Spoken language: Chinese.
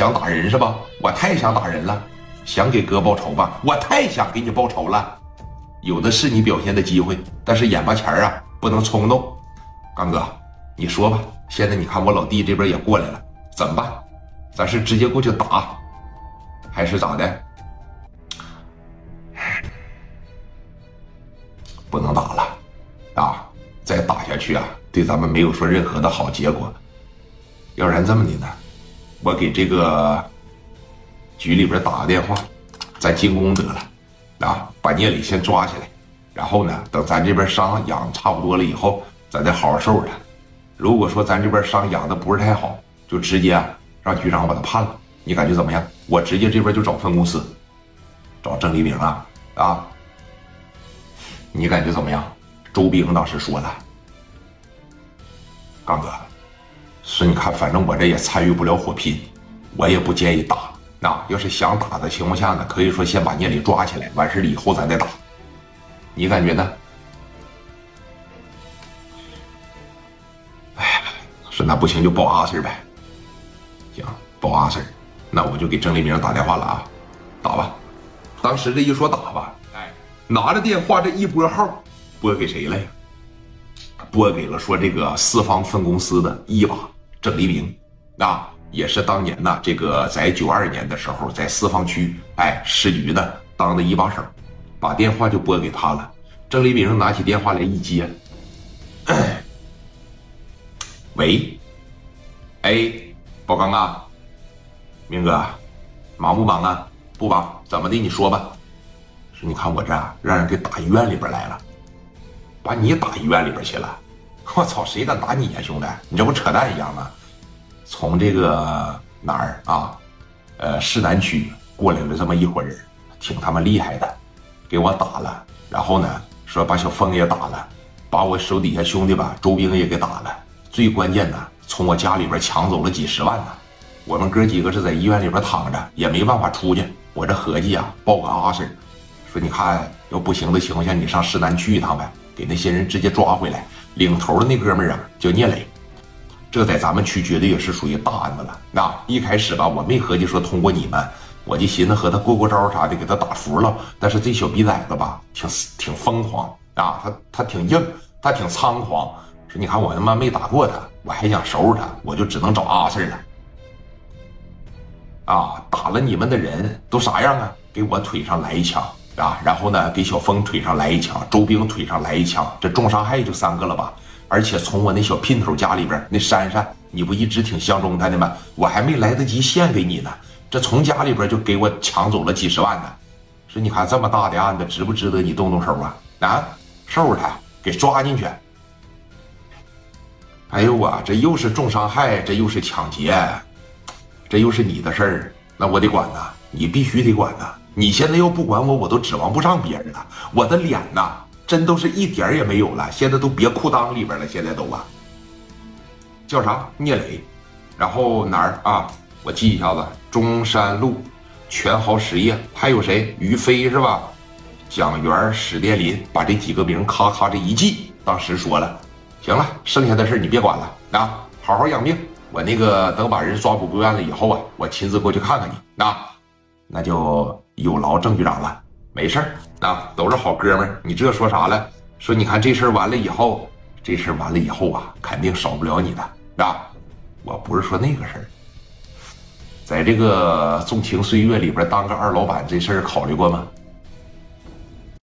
想打人是吧？我太想打人了，想给哥报仇吧？我太想给你报仇了，有的是你表现的机会，但是眼巴前啊，不能冲动。刚哥，你说吧，现在你看我老弟这边也过来了，怎么办？咱是直接过去打，还是咋的？不能打了，啊！再打下去啊，对咱们没有说任何的好结果。要不然这么的呢，我给这个局里边打个电话，咱进攻得了，啊，把聂磊先抓起来，然后呢，等咱这边伤养差不多了以后，咱再好好收拾他。如果说咱这边伤养的不是太好，就直接让局长把他判了。你感觉怎么样？我直接这边就找分公司，找郑黎明啊，啊。你感觉怎么样？周兵当时说的：“刚哥，说你看，反正我这也参与不了火拼，我也不建议打。那要是想打的情况下呢，可以说先把聂磊抓起来，完事了以后咱再打。你感觉呢？”哎呀，说那不行就报阿 Sir 呗。行，报阿 Sir，那我就给郑黎明打电话了啊，打吧。当时这一说打吧。哎拿着电话这一拨号，拨给谁了呀？拨给了说这个四方分公司的一把郑黎明，啊，也是当年呢这个在九二年的时候在四方区哎市局的当的一把手，把电话就拨给他了。郑黎明拿起电话来一接，喂，哎，宝刚啊，明哥，忙不忙啊？不忙，怎么的？你说吧。说你看我这让人给打医院里边来了，把你打医院里边去了，我操，谁敢打你呀，兄弟？你这不扯淡一样吗？从这个哪儿啊，呃，市南区过来了这么一伙人，挺他妈厉害的，给我打了，然后呢，说把小峰也打了，把我手底下兄弟吧，周兵也给打了，最关键的，从我家里边抢走了几十万呢。我们哥几个是在医院里边躺着，也没办法出去，我这合计啊，报个阿 Sir。说你看，要不行的情况下，你上市南去一趟呗，给那些人直接抓回来。领头的那哥们儿啊，叫聂磊，这在咱们区绝对也是属于大案子了。那一开始吧，我没合计说通过你们，我就寻思和他过过招啥的，给他打服了。但是这小逼崽子吧，挺挺疯狂啊，他他挺硬，他挺猖狂。说你看我他妈没打过他，我还想收拾他，我就只能找阿 Sir 了。啊，打了你们的人都啥样啊？给我腿上来一枪。啊，然后呢，给小峰腿上来一枪，周兵腿上来一枪，这重伤害就三个了吧？而且从我那小姘头家里边，那珊珊，你不一直挺相中他的吗？我还没来得及献给你呢，这从家里边就给我抢走了几十万呢。说你看这么大的案子，值不值得你动动手啊？啊，收拾他，给抓进去。哎呦我这又是重伤害，这又是抢劫，这又是你的事儿，那我得管呐，你必须得管呐。你现在要不管我，我都指望不上别人了。我的脸呐，真都是一点也没有了，现在都别裤裆里边了。现在都啊，叫啥？聂磊，然后哪儿啊？我记一下子，中山路全豪实业，还有谁？于飞是吧？蒋元、史殿林，把这几个名咔咔这一记。当时说了，行了，剩下的事你别管了啊，好好养病。我那个等把人抓捕归案了以后啊，我亲自过去看看你啊，那就。有劳郑局长了，没事儿啊，都是好哥们儿。你这说啥了？说你看这事儿完了以后，这事儿完了以后啊，肯定少不了你的啊。我不是说那个事儿，在这个纵情岁月里边当个二老板这事儿考虑过吗？